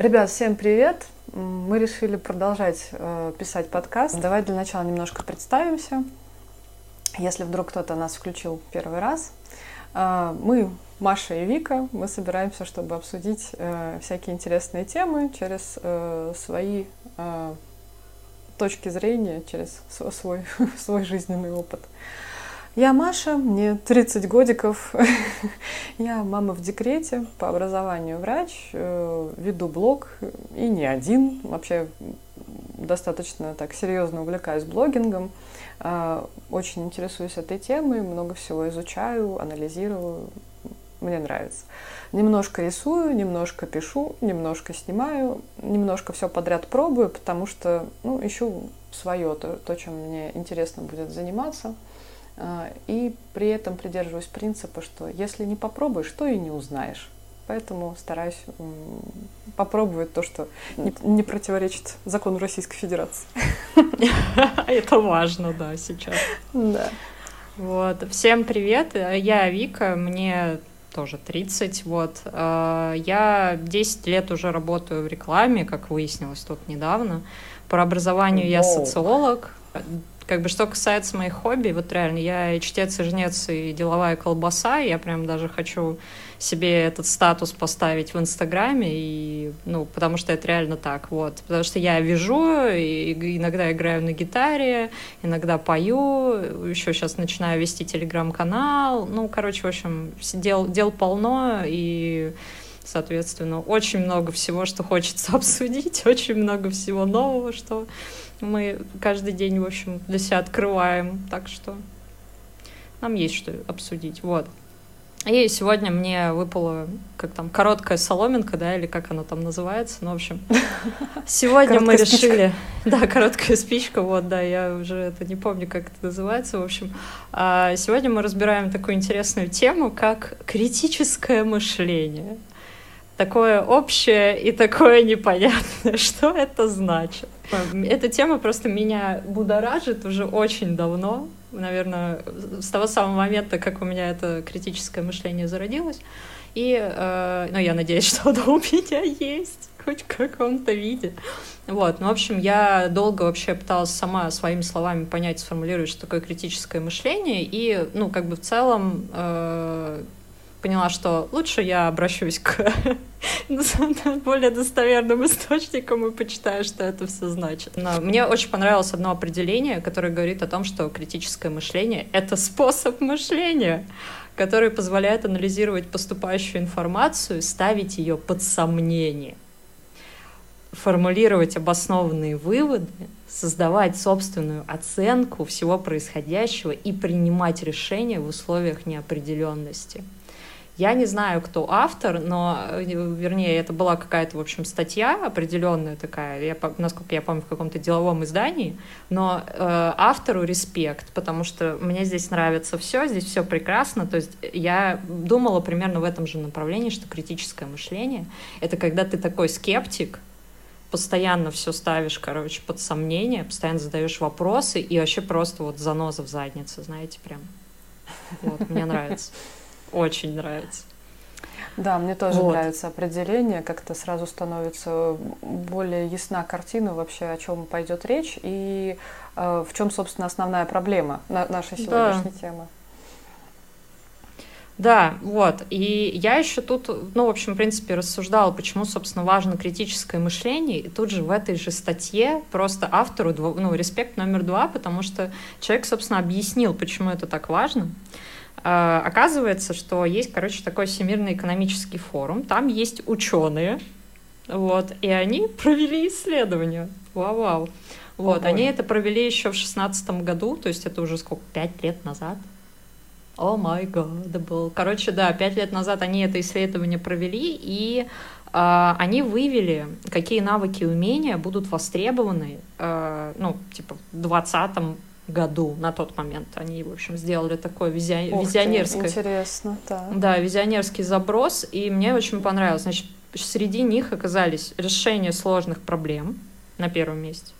Ребят, всем привет! Мы решили продолжать э, писать подкаст. Давай для начала немножко представимся. Если вдруг кто-то нас включил первый раз. Э, мы Маша и Вика. Мы собираемся, чтобы обсудить э, всякие интересные темы через э, свои э, точки зрения, через свой, свой жизненный опыт. Я Маша, мне 30 годиков, я мама в декрете, по образованию врач, э, веду блог и не один, вообще достаточно так серьезно увлекаюсь блогингом, э, очень интересуюсь этой темой, много всего изучаю, анализирую, мне нравится. Немножко рисую, немножко пишу, немножко снимаю, немножко все подряд пробую, потому что ну, ищу свое, то, то, чем мне интересно будет заниматься – а, и при этом придерживаюсь принципа, что если не попробуешь, то и не узнаешь. Поэтому стараюсь попробовать то, что не, не противоречит закону Российской Федерации. Это важно, да, сейчас. Да. Вот. Всем привет, я Вика, мне тоже 30, вот. А, я 10 лет уже работаю в рекламе, как выяснилось тут недавно. По образованию я социолог, как бы что касается моих хобби, вот реально, я и чтец, и жнец, и деловая колбаса, я прям даже хочу себе этот статус поставить в Инстаграме, и, ну, потому что это реально так, вот. Потому что я вяжу, и иногда играю на гитаре, иногда пою, еще сейчас начинаю вести телеграм-канал, ну, короче, в общем, дел, дел полно, и соответственно, очень много всего, что хочется обсудить, очень много всего нового, что мы каждый день, в общем, для себя открываем. Так что нам есть что обсудить. Вот. И сегодня мне выпала, как там, короткая соломинка, да, или как она там называется. Ну, в общем, сегодня мы решили... Да, короткая спичка, вот, да, я уже это не помню, как это называется. В общем, а, сегодня мы разбираем такую интересную тему, как критическое мышление. Такое общее и такое непонятное. Что это значит? Эта тема просто меня будоражит уже очень давно, наверное, с того самого момента, как у меня это критическое мышление зародилось. И, э, ну, я надеюсь, что оно у меня есть, хоть в каком-то виде. Вот, ну, в общем, я долго вообще пыталась сама своими словами понять, сформулировать, что такое критическое мышление, и, ну, как бы в целом э, поняла, что лучше я обращусь к более достоверным источникам и почитаю, что это все значит. Но мне очень понравилось одно определение, которое говорит о том, что критическое мышление — это способ мышления, который позволяет анализировать поступающую информацию, ставить ее под сомнение, формулировать обоснованные выводы, создавать собственную оценку всего происходящего и принимать решения в условиях неопределенности. Я не знаю, кто автор, но, э, вернее, это была какая-то, в общем, статья определенная такая, я, насколько я помню, в каком-то деловом издании, но э, автору респект, потому что мне здесь нравится все, здесь все прекрасно, то есть я думала примерно в этом же направлении, что критическое мышление — это когда ты такой скептик, постоянно все ставишь, короче, под сомнение, постоянно задаешь вопросы и вообще просто вот заноза в заднице, знаете, прям. Вот, мне нравится. Очень нравится. Да, мне тоже вот. нравится определение, как-то сразу становится более ясна картина вообще, о чем пойдет речь и э, в чем, собственно, основная проблема на нашей сегодняшней да. темы. Да, вот. И я еще тут, ну, в общем, в принципе, рассуждала, почему, собственно, важно критическое мышление. И тут же в этой же статье просто автору, ну, респект номер два, потому что человек, собственно, объяснил, почему это так важно. А, оказывается, что есть, короче, такой Всемирный экономический форум, там есть ученые, вот, и они провели исследование. Вау-вау. Вот, Ого. они это провели еще в шестнадцатом году, то есть это уже сколько, пять лет назад. О май гад, был. Короче, да, пять лет назад они это исследование провели, и э, они вывели, какие навыки и умения будут востребованы, э, ну, типа, в двадцатом году на тот момент. Они, в общем, сделали такой визия... Ух визионерский... интересно, да. Да, визионерский заброс, и мне очень понравилось. Значит, среди них оказались решение сложных проблем на первом месте.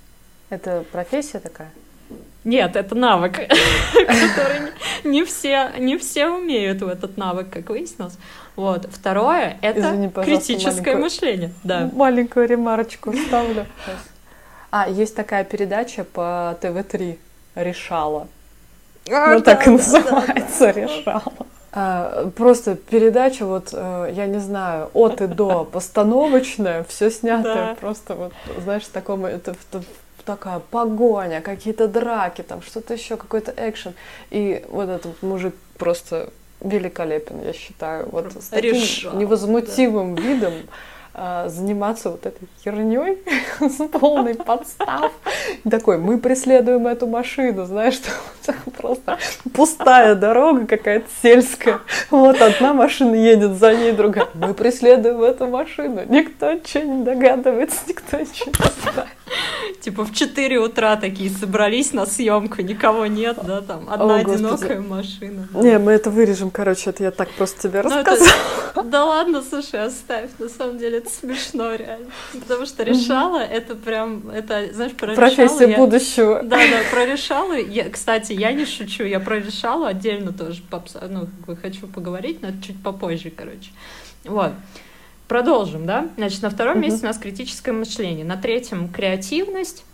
Это профессия такая? Нет, это навык, который не все, не все умеют в этот навык, как выяснилось. Вот. Второе — это Извини, критическое мышление. Да. Маленькую ремарочку вставлю. А, есть такая передача по ТВ-3 «Решала». А, ну, да, так и называется да, да, «Решала». А, просто передача, вот, э, я не знаю, от и до постановочная, все снято да. просто вот, знаешь, в таком, это, такая погоня, какие-то драки, там что-то еще, какой-то экшен. И вот этот мужик просто великолепен, я считаю. Вот с таким Решал, невозмутимым да. видом заниматься вот этой херней с полной подстав. Такой, мы преследуем эту машину, знаешь, что просто пустая дорога какая-то сельская. Вот одна машина едет, за ней другая. Мы преследуем эту машину. Никто ничего не догадывается, никто ничего не знает. Типа в 4 утра такие собрались на съемку, никого нет, да, там одна О, одинокая машина. Не, мы это вырежем, короче, это я так просто тебе ну, рассказала. Да ладно, слушай, оставь, на самом деле это смешно реально. Потому что решала, это прям, это, знаешь, про Профессия будущего. Да, да, про решала. Кстати, я не шучу, я про решала отдельно тоже, ну, хочу поговорить, но это чуть попозже, короче. Вот. Продолжим, да? Значит, на втором угу. месте у нас критическое мышление, на третьем креативность,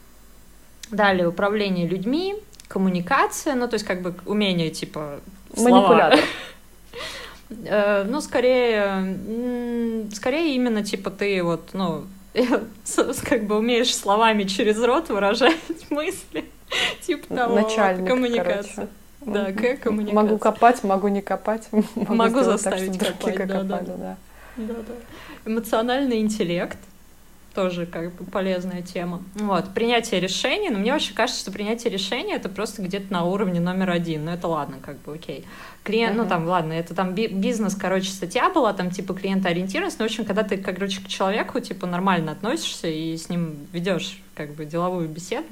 далее управление людьми, коммуникация, ну то есть как бы умение типа манипулятор. Э, ну, скорее, скорее именно типа ты вот, ну, как бы умеешь словами через рот выражать мысли, типа того, Начальник, коммуникация. Да, к коммуникация. Могу копать, могу не копать. Могу, могу заставить так, копать, да, копали, да. да. Да, да. Эмоциональный интеллект тоже как бы полезная тема. Вот, принятие решений, но мне вообще кажется, что принятие решений это просто где-то на уровне номер один, но это ладно, как бы, окей. Клиент, uh-huh. ну там, ладно, это там бизнес, короче, статья была, там типа клиентоориентированность, но, в общем, когда ты, короче, к человеку, типа, нормально относишься и с ним ведешь как бы деловую беседу,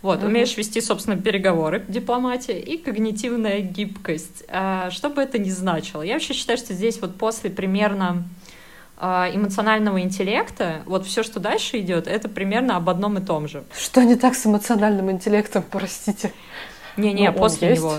вот, uh-huh. умеешь вести, собственно, переговоры, дипломатия и когнитивная гибкость. А, что бы это ни значило. Я вообще считаю, что здесь вот после примерно эмоционального интеллекта, вот все, что дальше идет, это примерно об одном и том же. Что не так с эмоциональным интеллектом, простите? Не-не, ну, после есть. него.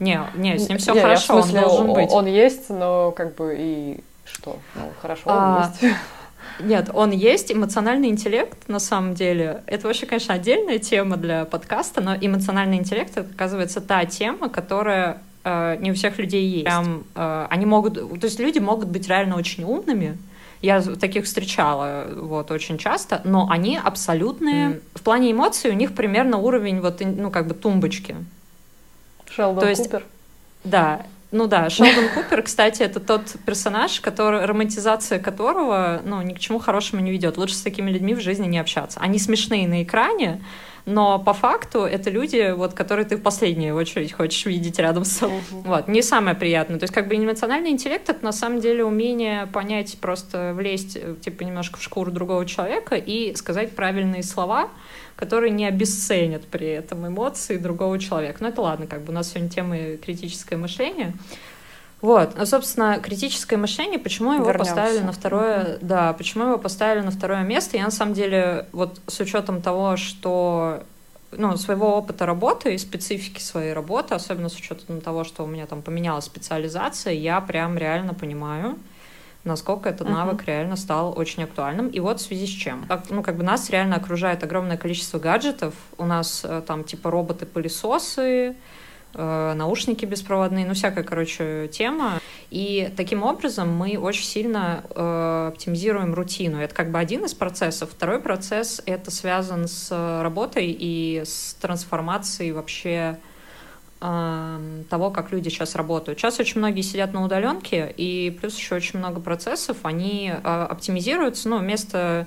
Не, не, с ним все не, хорошо, смысле, он должен быть. Он есть, но как бы и что? Ну, хорошо, а, он есть. Нет, он есть, эмоциональный интеллект, на самом деле. Это вообще, конечно, отдельная тема для подкаста, но эмоциональный интеллект, это, оказывается, та тема, которая э, не у всех людей есть. Прям, э, они могут, то есть люди могут быть реально очень умными, я таких встречала вот очень часто, но они абсолютные. Mm. В плане эмоций у них примерно уровень вот ну как бы тумбочки. Шелдон То есть, Купер. Да, ну да, Шелдон Купер, кстати, это тот персонаж, который, романтизация которого, ну, ни к чему хорошему не ведет. Лучше с такими людьми в жизни не общаться. Они смешные на экране, но по факту это люди, вот, которые ты в последнюю очередь хочешь видеть рядом с собой. Uh-huh. Вот, не самое приятное. То есть как бы эмоциональный интеллект — это на самом деле умение понять, просто влезть э, типа немножко в шкуру другого человека и сказать правильные слова, которые не обесценят при этом эмоции другого человека. Но это ладно, как бы у нас сегодня тема критическое мышление. Вот, а, собственно, критическое мышление, почему его Вернемся. поставили на второе, mm-hmm. да, почему его поставили на второе место, я на самом деле, вот с учетом того, что ну, своего опыта работы и специфики своей работы, особенно с учетом того, что у меня там поменялась специализация, я прям реально понимаю, насколько этот uh-huh. навык реально стал очень актуальным. И вот в связи с чем. Ну, как бы нас реально окружает огромное количество гаджетов. У нас э, там типа роботы-пылесосы, наушники беспроводные, ну всякая, короче, тема. И таким образом мы очень сильно э, оптимизируем рутину. Это как бы один из процессов. Второй процесс — это связан с работой и с трансформацией вообще э, того, как люди сейчас работают. Сейчас очень многие сидят на удаленке, и плюс еще очень много процессов, они э, оптимизируются, ну, вместо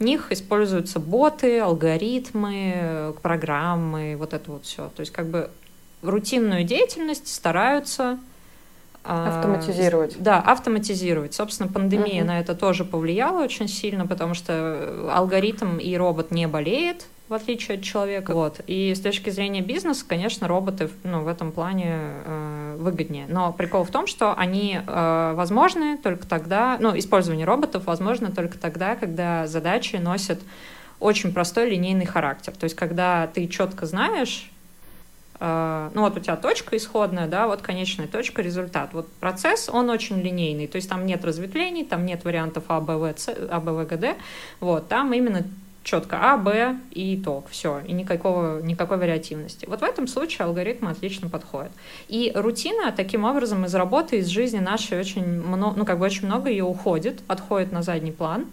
них используются боты, алгоритмы, программы, вот это вот все. То есть как бы рутинную деятельность стараются а, Автоматизировать. Да, автоматизировать. Собственно, пандемия угу. на это тоже повлияла очень сильно, потому что алгоритм и робот не болеет, в отличие от человека. Вот. И с точки зрения бизнеса, конечно, роботы ну, в этом плане э, выгоднее. Но прикол в том, что они э, возможны только тогда, ну, использование роботов возможно только тогда, когда задачи носят очень простой линейный характер. То есть, когда ты четко знаешь, э, ну вот у тебя точка исходная, да, вот конечная точка, результат. Вот процесс, он очень линейный, то есть там нет разветвлений, там нет вариантов А, Б, В, С, А, Б, В, Г, Д, вот, там именно четко А, Б и итог, все, и никакого, никакой вариативности. Вот в этом случае алгоритм отлично подходит. И рутина таким образом из работы, из жизни нашей очень много, ну как бы очень много ее уходит, отходит на задний план.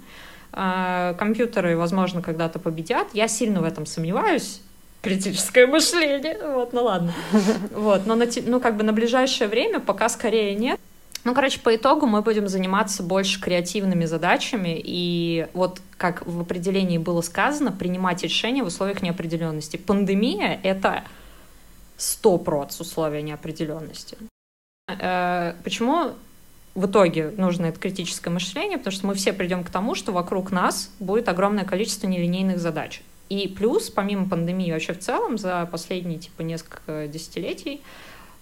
А, компьютеры, возможно, когда-то победят. Я сильно в этом сомневаюсь, критическое мышление. Вот, ну ладно. Вот, но на, ну, как бы на ближайшее время пока скорее нет. Ну, короче, по итогу мы будем заниматься больше креативными задачами и вот, как в определении было сказано, принимать решения в условиях неопределенности. Пандемия — это сто проц условия неопределенности. Э, почему в итоге нужно это критическое мышление? Потому что мы все придем к тому, что вокруг нас будет огромное количество нелинейных задач. И плюс, помимо пандемии, вообще в целом за последние типа несколько десятилетий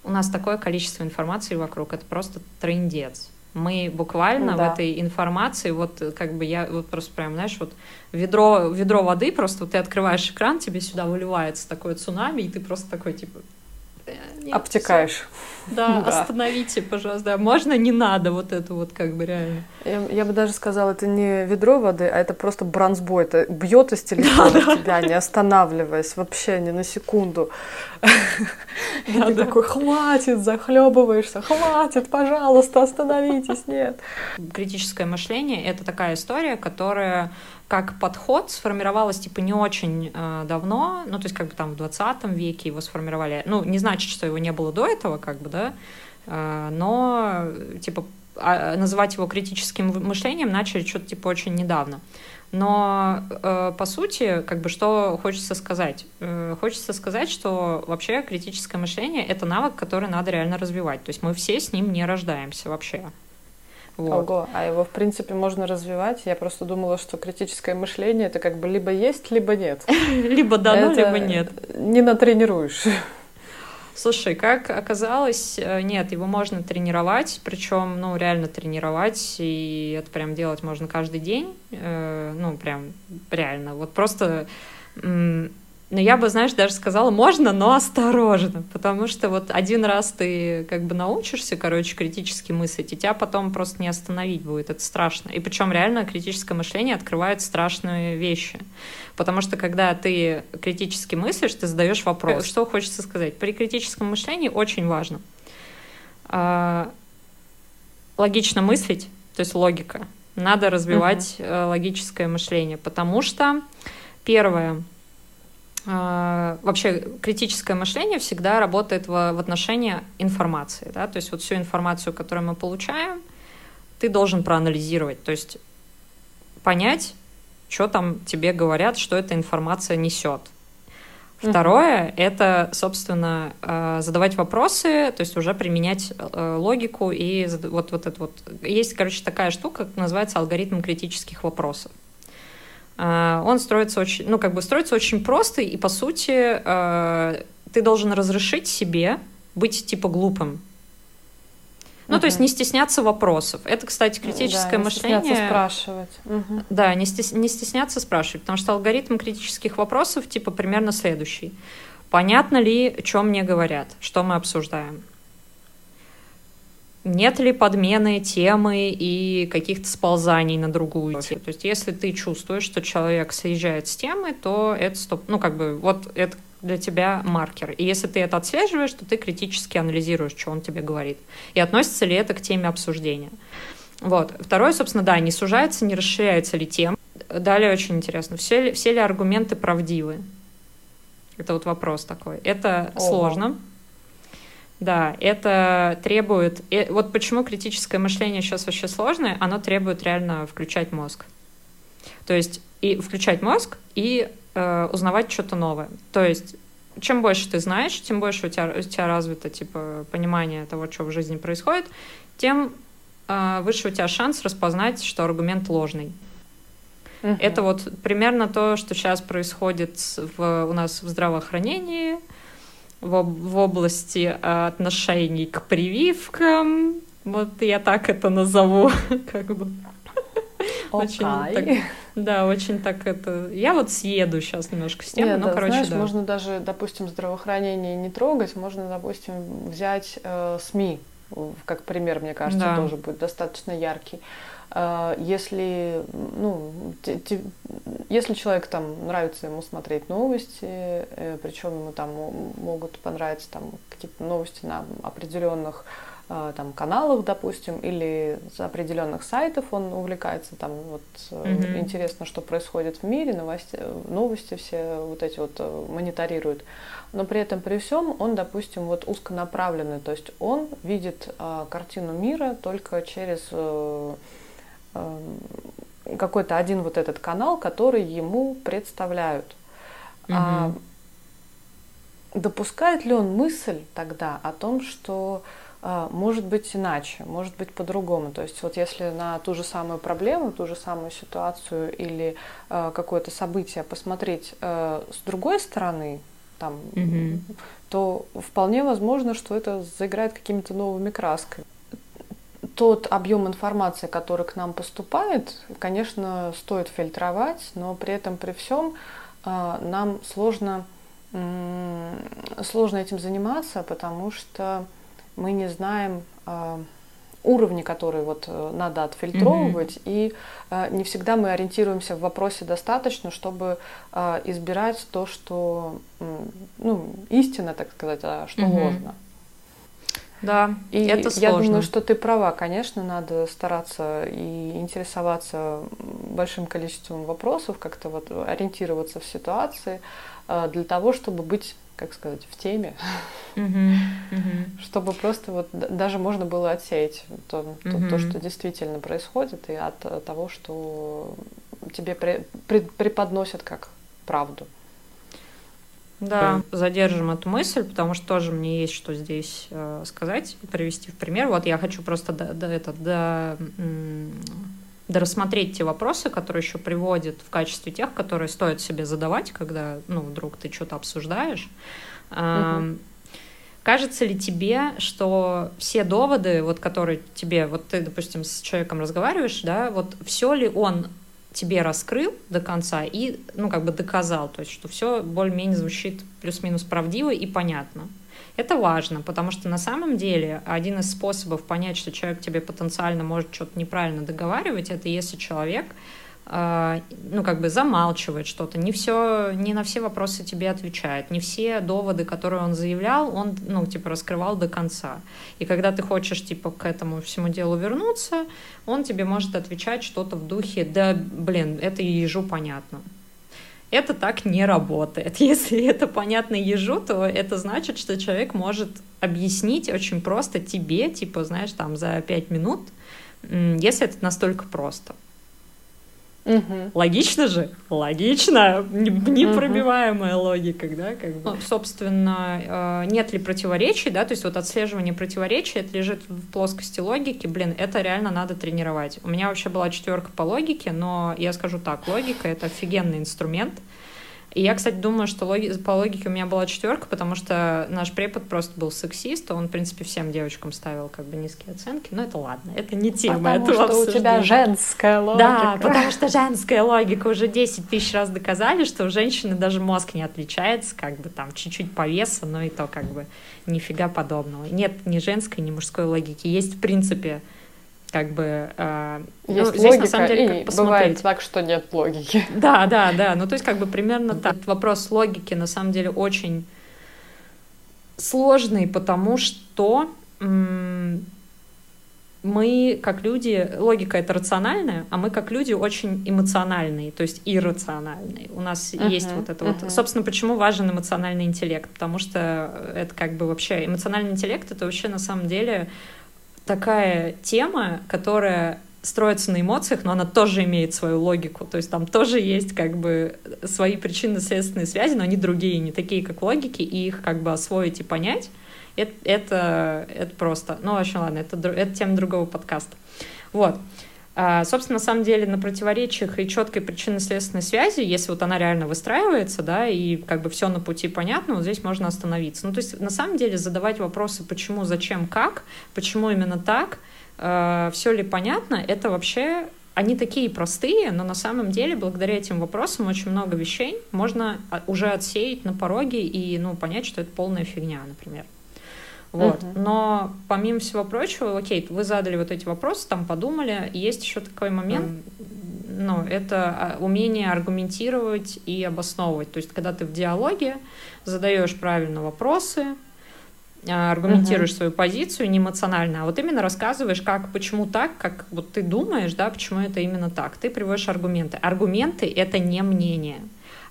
у нас такое количество информации вокруг, это просто трендец. Мы буквально да. в этой информации, вот как бы я вот просто прям, знаешь, вот ведро, ведро воды, просто вот ты открываешь экран, тебе сюда выливается такое цунами, и ты просто такой, типа, нет, Обтекаешь. Да, да, остановите, пожалуйста. Можно не надо вот это вот как бы реально. Я, я бы даже сказала, это не ведро воды, а это просто бронзбой. Это бьет из телефона да, тебя, не останавливаясь вообще ни на секунду. И ты такой, хватит, захлебываешься, хватит, пожалуйста, остановитесь, нет. Критическое мышление — это такая история, которая как подход сформировалась типа не очень э, давно, ну то есть как бы там в 20 веке его сформировали. Ну не значит, что его не было до этого, как бы, да, э, но типа а, называть его критическим мышлением начали что-то типа очень недавно. Но э, по сути, как бы что хочется сказать? Э, хочется сказать, что вообще критическое мышление это навык, который надо реально развивать. То есть мы все с ним не рождаемся вообще. Вот. Ого, а его, в принципе, можно развивать. Я просто думала, что критическое мышление это как бы либо есть, либо нет. Либо дано, либо нет. Не натренируешь. Слушай, как оказалось, э, нет, его можно тренировать, причем, ну, реально тренировать, и это прям делать можно каждый день, э, ну, прям реально. Вот просто но я бы, знаешь, даже сказала, можно, но осторожно, потому что вот один раз ты как бы научишься, короче, критически мыслить, и тебя потом просто не остановить будет, это страшно. И причем реально критическое мышление открывает страшные вещи, потому что когда ты критически мыслишь, ты задаешь вопрос, что хочется сказать. При критическом мышлении очень важно а, логично мыслить, то есть логика. Надо развивать угу. логическое мышление, потому что первое — вообще критическое мышление всегда работает в, в отношении информации. Да? То есть вот всю информацию, которую мы получаем, ты должен проанализировать, то есть понять, что там тебе говорят, что эта информация несет. Второе — это, собственно, а, задавать вопросы, то есть уже применять э, логику и вот, вот это вот. Есть, короче, такая штука, называется алгоритм критических вопросов. А, он строится очень, ну, как бы строится очень просто, и, по сути, а, ты должен разрешить себе быть, типа, глупым. Ну, угу. то есть не стесняться вопросов. Это, кстати, критическое да, не мышление. Не стесняться спрашивать. Угу. Да, не, стес... не стесняться спрашивать, потому что алгоритм критических вопросов, типа, примерно следующий. Понятно ли, о чем мне говорят, что мы обсуждаем? Нет ли подмены темы и каких-то сползаний на другую тему. То есть если ты чувствуешь, что человек съезжает с темы, то это стоп, ну как бы вот это для тебя маркер. И если ты это отслеживаешь, то ты критически анализируешь, что он тебе говорит. И относится ли это к теме обсуждения. Вот. Второе, собственно, да, не сужается, не расширяется ли тема. Далее очень интересно, все ли, все ли аргументы правдивы? Это вот вопрос такой. Это Ого. сложно, да, это требует... И вот почему критическое мышление сейчас вообще сложное, оно требует реально включать мозг. То есть и включать мозг, и э, узнавать что-то новое. То есть чем больше ты знаешь, тем больше у тебя, у тебя развито типа, понимание того, что в жизни происходит, тем э, выше у тебя шанс распознать, что аргумент ложный. Uh-huh. Это вот примерно то, что сейчас происходит в, у нас в здравоохранении, в, в области э, отношений к прививкам. Вот я так это назову, как бы. Okay. Очень так, Да, очень так это... Я вот съеду сейчас немножко с темы, но, короче, знаешь, да. можно даже, допустим, здравоохранение не трогать, можно, допустим, взять э, СМИ, как пример, мне кажется, Да. тоже будет достаточно яркий. Э, Если, ну, те- те- если человек там нравится ему смотреть новости, причем ему там мо- могут понравиться там какие-то новости на определенных э, там каналах, допустим, или с определенных сайтов он увлекается, там вот э, Мгм. интересно, что происходит в мире, новости, новости все вот эти вот э, мониторирует. Но при этом при всем он, допустим, вот узконаправленный, то есть он видит э, картину мира только через э, э, какой-то один вот этот канал, который ему представляют. А Мгм. допускает ли он мысль тогда о том, что а, может быть иначе, может быть по-другому. То есть вот если на ту же самую проблему, ту же самую ситуацию или а, какое-то событие посмотреть а, с другой стороны, там, Мгм. то вполне возможно, что это заиграет какими-то новыми красками. Тот объем информации, который к нам поступает, конечно, стоит фильтровать, но при этом при всем а, нам сложно, сложно этим заниматься, потому что мы не знаем а, уровни, которые вот э, надо отфильтровывать, и а, не всегда мы ориентируемся в вопросе достаточно, чтобы избирать то, что ну, истина, так сказать, а что Мгм. ложно. Да, И это я сложно. думаю, что ты права, конечно, надо стараться и интересоваться большим количеством вопросов, как-то вот ориентироваться в ситуации а, для того, чтобы быть, как сказать, в теме, чтобы просто вот даже можно было отсеять то, то- то, что действительно происходит, и от э, того, что тебе преподносят как правду. Да, задержим эту мысль, потому что тоже мне есть что здесь э, сказать и привести в пример. Вот я хочу просто до, до, это, до, м, дорассмотреть те вопросы, которые еще приводят в качестве тех, которые стоит себе задавать, когда, ну, вдруг ты что-то обсуждаешь. Эм, Кажется ли тебе, что все доводы, вот которые тебе, вот ты, допустим, с человеком разговариваешь, да, вот все ли он тебе раскрыл до конца и, ну, как бы доказал, то есть, что все более-менее звучит плюс-минус правдиво и понятно. Это важно, потому что на самом деле один из способов понять, что человек тебе потенциально может что-то неправильно договаривать, это если человек ну, как бы замалчивает что-то, не все, не на все вопросы тебе отвечает, не все доводы, которые он заявлял, он, ну, типа, раскрывал до конца. И когда ты хочешь, типа, к этому всему делу вернуться, он тебе может отвечать что-то в духе, да, блин, это ежу понятно. Это так не работает. Если это понятно ежу, то это значит, что человек может объяснить очень просто тебе, типа, знаешь, там, за пять минут, если это настолько просто. Мгм. Логично же? Логично. Не- Непробиваемая логика, да, как бы. Ну, собственно, э, нет ли противоречий, да, то есть вот отслеживание противоречий, это лежит в плоскости логики, блин, это реально надо тренировать. У меня вообще была четверка по логике, но я скажу так, логика — это офигенный инструмент, и я, кстати, думаю, что логи- по логике у меня была четверка, потому что наш препод просто был сексист, он, в принципе, всем девочкам ставил как бы низкие оценки, но это ладно, это не тема Потому этого что у тебя обсуждения. женская логика. Да, потому что женская логика уже 10 тысяч раз доказали, что у женщины даже мозг не отличается, как бы там чуть-чуть по весу, но и то как бы нифига подобного. Нет ни женской, ни мужской логики. Есть в принципе как бы... э, ну, Есть здесь логика, на самом деле и как посмотреть. бывает так, что нет логики. Да, да, да. Ну, то есть, как бы примерно так. Вопрос логики на самом деле очень сложный, потому что мы, как люди, логика это рациональная, а мы, как люди, очень эмоциональные, то есть иррациональные. У нас Мгм, есть вот это мгм. вот. Собственно, почему важен эмоциональный интеллект? Потому что это как бы вообще эмоциональный интеллект это вообще на самом деле такая тема, которая строится на эмоциях, но она тоже имеет свою логику. То есть там тоже есть как бы свои причинно-следственные связи, но они другие, не такие, как логики, и их как бы освоить и понять, это, это, это просто... Ну, общем, ладно, это, это тема другого подкаста. Вот. А, собственно, на самом деле на противоречиях и четкой причинно-следственной связи, если вот она реально выстраивается, да, и как бы все на пути понятно, вот здесь можно остановиться. Ну, то есть, на самом деле, задавать вопросы, почему, зачем, как, почему именно так, все ли понятно, это вообще они такие простые, но на самом деле благодаря этим вопросам очень много вещей можно а, уже отсеять на пороге и ну, понять, что это полная фигня, например. Вот. Uh-huh. Но помимо всего прочего, окей, вы задали вот эти вопросы, там подумали, есть еще такой момент, ну, это а, умение аргументировать и обосновывать. То есть, когда ты в диалоге задаешь правильно вопросы, а, аргументируешь uh-huh. свою позицию не эмоционально, а вот именно рассказываешь, как, почему так, как вот ты думаешь, да, почему это именно так. Ты приводишь аргументы. Аргументы — это не мнение.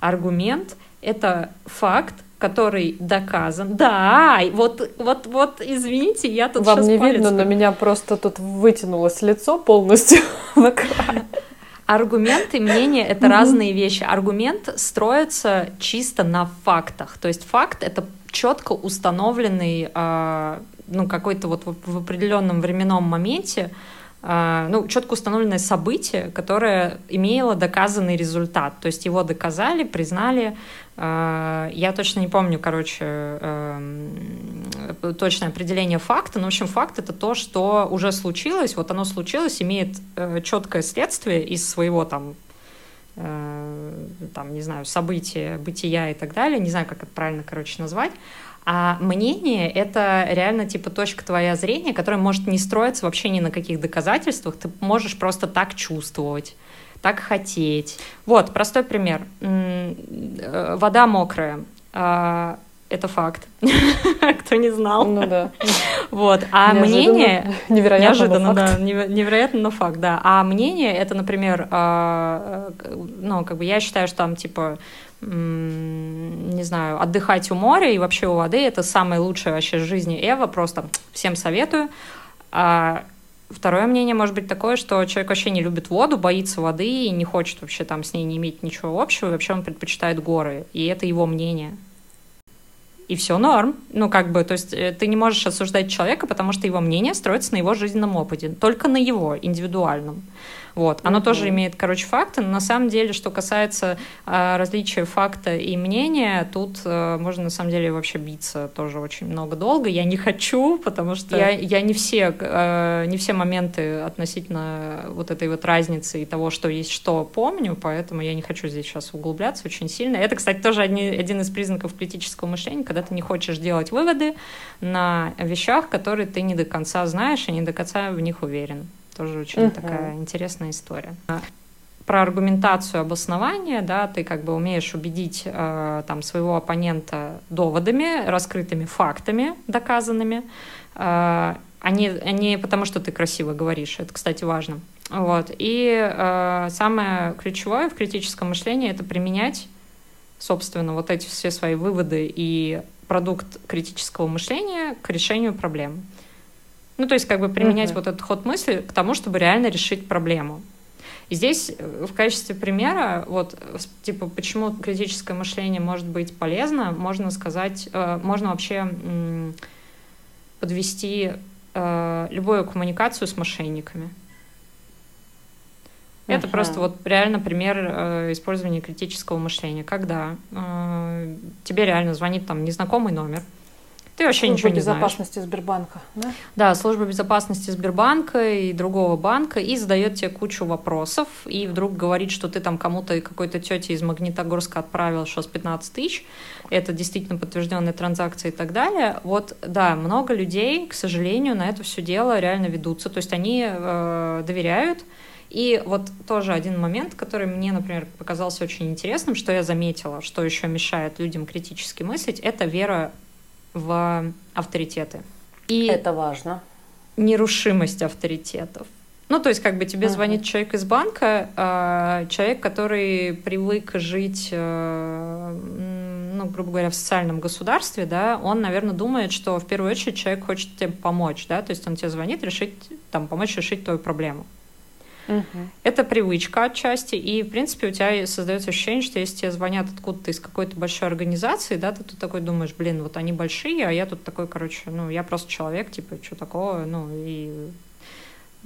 Аргумент — это факт, который доказан. Да, вот, вот, вот, извините, я тут Вам не видно, но меня просто тут вытянулось лицо полностью на край. Аргументы, мнения — это разные вещи. Аргумент строится чисто на фактах. То есть факт — это четко установленный, а, ну, какой-то вот в определенном временном моменте ну, четко установленное событие, которое имело доказанный результат. То есть его доказали, признали. А, я точно не помню, короче, эм, точное определение факта, но, в общем, факт — это то, что уже случилось, вот оно случилось, имеет э, четкое следствие из своего там э, там, не знаю, события, бытия и так далее, не знаю, как это правильно, короче, назвать, а мнение — это реально типа точка твоя зрения, которая может не строиться вообще ни на каких доказательствах. Ты можешь просто так чувствовать, так хотеть. Вот, простой пример. Э, вода мокрая. А, это факт. Кто не знал. Ну да. Вот. А мнение... Невероятно, неожиданно, да. Невероятно, но факт, да. А мнение — это, например, а, э, ну, как бы я считаю, что там, типа, не знаю, отдыхать у моря и вообще у воды. Это самое лучшее вообще в жизни Эва, просто всем советую. А второе мнение может быть такое, что человек вообще не любит воду, боится воды и не хочет вообще там с ней не иметь ничего общего, и вообще он предпочитает горы, и это его мнение. И все норм. Ну, как бы, то есть э, ты не можешь осуждать человека, потому что его мнение строится на его жизненном опыте, только на его, индивидуальном. Вот. Оно mm-hmm. тоже имеет, короче, факты, но на самом деле, что касается э, различия факта и мнения, тут э, можно на самом деле вообще биться тоже очень много долго. Я не хочу, потому что я, я не, все, э, не все моменты относительно вот этой вот разницы и того, что есть что, помню, поэтому я не хочу здесь сейчас углубляться очень сильно. Это, кстати, тоже одни, один из признаков критического мышления, когда ты не хочешь делать выводы на вещах, которые ты не до конца знаешь и не до конца в них уверен. Тоже очень uh-huh. такая интересная история. Про аргументацию обоснования, да, ты как бы умеешь убедить э, там своего оппонента доводами, раскрытыми фактами, доказанными, э, а, не, а не потому, что ты красиво говоришь. Это, кстати, важно. Вот. И э, самое ключевое в критическом мышлении это применять, собственно, вот эти все свои выводы и продукт критического мышления к решению проблем. Ну, то есть как бы применять mm-hmm. вот этот ход мысли к тому, чтобы реально решить проблему. И здесь э, в качестве примера, вот, типа, почему критическое мышление может быть полезно, можно сказать, э, можно вообще э, подвести э, любую коммуникацию с мошенниками. Это uh-huh. просто вот реально пример э, использования критического мышления. Когда э, тебе реально звонит там незнакомый номер, ты вообще служба ничего не безопасности знаешь. Сбербанка, да? Да, служба безопасности Сбербанка и другого банка и задает тебе кучу вопросов и вдруг говорит, что ты там кому-то какой-то тете из Магнитогорска отправил сейчас 15 тысяч, это действительно подтвержденная транзакция и так далее. Вот, да, много людей, к сожалению, на это все дело реально ведутся, то есть они э, доверяют, и вот тоже один момент, который мне, например, показался очень интересным, что я заметила, что еще мешает людям критически мыслить, это вера в авторитеты. И это важно. Нерушимость авторитетов. Ну, то есть, как бы тебе uh-huh. звонит человек из банка, э, человек, который привык жить, э, ну, грубо говоря, в социальном государстве, да, он, наверное, думает, что в первую очередь человек хочет тебе помочь, да, то есть он тебе звонит решить, там, помочь решить твою проблему. Угу. Это привычка отчасти, и, в принципе, у тебя создается ощущение, что если тебе звонят откуда-то из какой-то большой организации, да, ты тут такой думаешь, блин, вот они большие, а я тут такой, короче, ну, я просто человек, типа, что такого, ну, и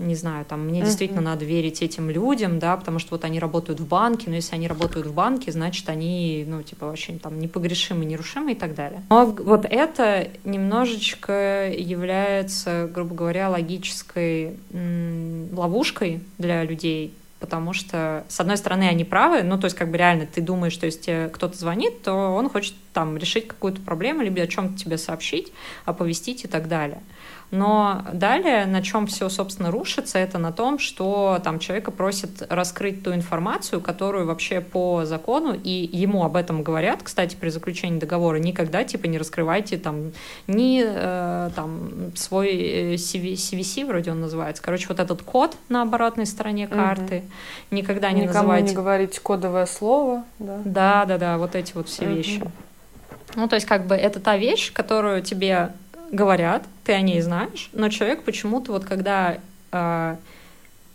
не знаю, там, мне uh-huh. действительно надо верить этим людям, да, потому что вот они работают в банке, но если они работают в банке, значит, они, ну, типа, вообще там непогрешимы, нерушимы и так далее. Но вот это немножечко является, грубо говоря, логической м- ловушкой для людей, потому что, с одной стороны, они правы, ну, то есть, как бы реально, ты думаешь, что если кто-то звонит, то он хочет там решить какую-то проблему, либо о чем-то тебе сообщить, оповестить и так далее. Но далее, на чем все, собственно, рушится, это на том, что там человека просят раскрыть ту информацию, которую вообще по закону, и ему об этом говорят, кстати, при заключении договора, никогда, типа, не раскрывайте там ни э, там свой CV, э, CVC, вроде он называется, короче, вот этот код на оборотной стороне карты, угу. никогда не Никому называйте. не говорить кодовое слово, да? Да, да, да, вот эти вот все угу. вещи. Ну, то есть, как бы, это та вещь, которую тебе говорят, ты о ней знаешь, но человек почему-то вот когда э,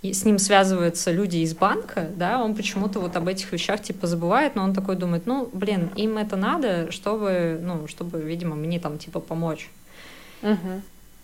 с ним связываются люди из банка, да, он почему-то вот об этих вещах типа забывает, но он такой думает, ну, блин, им это надо, чтобы, ну, чтобы, видимо, мне там типа помочь. Угу.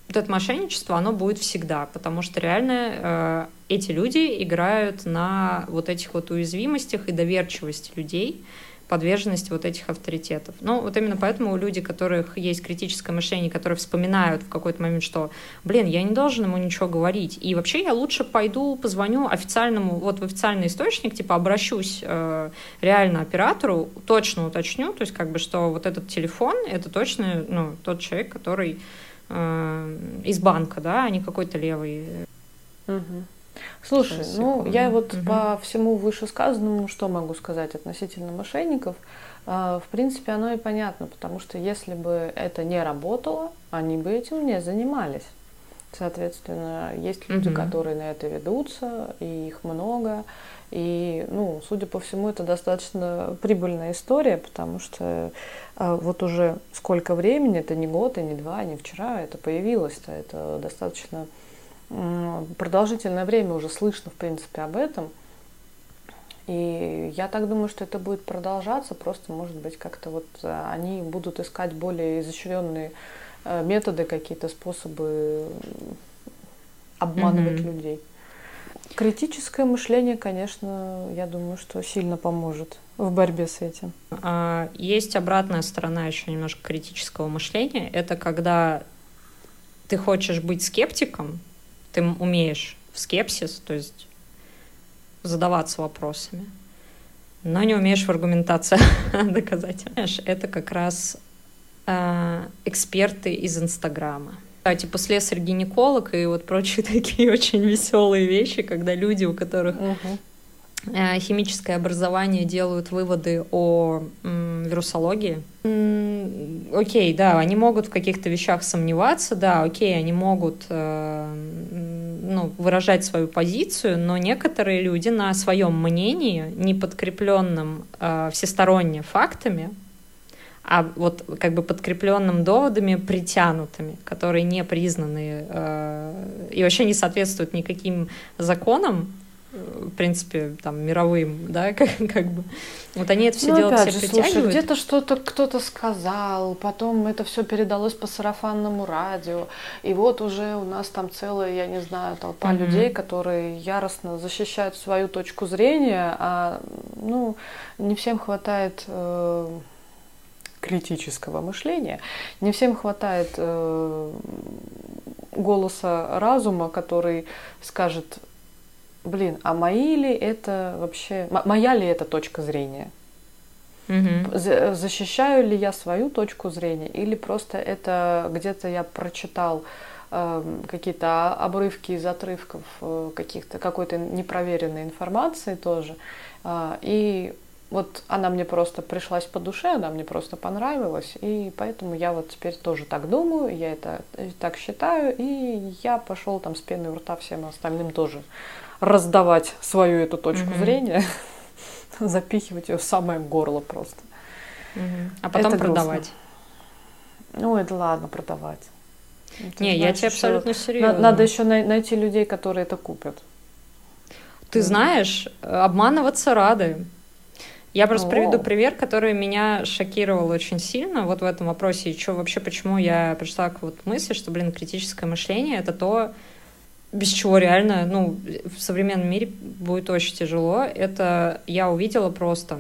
Вот это мошенничество, оно будет всегда, потому что реально э, эти люди играют на вот этих вот уязвимостях и доверчивости людей, подверженности вот этих авторитетов. Ну, вот именно поэтому люди, у которых есть критическое мышление, которые вспоминают в какой-то момент, что, блин, я не должен ему ничего говорить, и вообще я лучше пойду, позвоню официальному, вот в официальный источник, типа обращусь э, реально оператору, точно уточню, то есть как бы, что вот этот телефон, это точно, ну, тот человек, который э, из банка, да, а не какой-то левый. Угу. Слушай, ну я вот угу. по всему вышесказанному что могу сказать относительно мошенников? А, в принципе, оно и понятно, потому что если бы это не работало, они бы этим не занимались. Соответственно, есть люди, угу. которые на это ведутся, и их много. И, ну, судя по всему, это достаточно прибыльная история, потому что а, вот уже сколько времени, это не год, и не два, не вчера это появилось-то, это достаточно продолжительное время уже слышно, в принципе, об этом. И я так думаю, что это будет продолжаться, просто, может быть, как-то вот э, они будут искать более изощренные э, методы, какие-то способы обманывать mm-hmm. людей. Критическое мышление, конечно, я думаю, что сильно поможет в борьбе с этим. А, есть обратная сторона еще немножко критического мышления. Это когда ты хочешь быть скептиком, ты умеешь в скепсис, то есть задаваться вопросами, но не умеешь в аргументации доказать. Знаешь, это как раз э, эксперты из Инстаграма. Да, типа слесарь-гинеколог и вот прочие такие очень веселые вещи, когда люди, у которых угу. Э, химическое образование, делают выводы о вирусологии. Окей, да, они могут в каких-то вещах сомневаться, да, окей, они могут э, ну, выражать свою позицию, но некоторые люди на своем мнении, не подкрепленном э, всесторонне фактами, а вот как бы подкрепленным доводами притянутыми, которые не признаны э, и вообще не соответствуют никаким законам, в принципе, там, мировым, да, как, как бы. Вот они это все ну, дело опять же, слушай, где-то что-то кто-то сказал, потом это все передалось по сарафанному радио, и вот уже у нас там целая, я не знаю, толпа mm-hmm. людей, которые яростно защищают свою точку зрения, а, ну, не всем хватает э, критического мышления, не всем хватает э, голоса разума, который скажет блин, а мои ли это вообще, моя ли это точка зрения? Угу. Защищаю ли я свою точку зрения, или просто это где-то я прочитал э, какие-то обрывки из отрывков э, каких-то какой-то непроверенной информации тоже, э, и вот она мне просто пришлась по душе, она мне просто понравилась, и поэтому я вот теперь тоже так думаю, я это э, так считаю, и я пошел там с пеной у рта всем остальным тоже раздавать свою эту точку mm-hmm. зрения, запихивать ее в самое горло просто. Mm-hmm. А потом это продавать. Грустно. Ну, это ладно, продавать. Это, Не, я тебе абсолютно серьезно. Надо еще найти людей, которые это купят. Ты знаешь, обманываться рады. Я просто О. приведу пример, который меня шокировал очень сильно вот в этом вопросе. И что вообще, почему я пришла к вот мысли, что, блин, критическое мышление — это то, без чего реально, ну, в современном мире будет очень тяжело. Это я увидела просто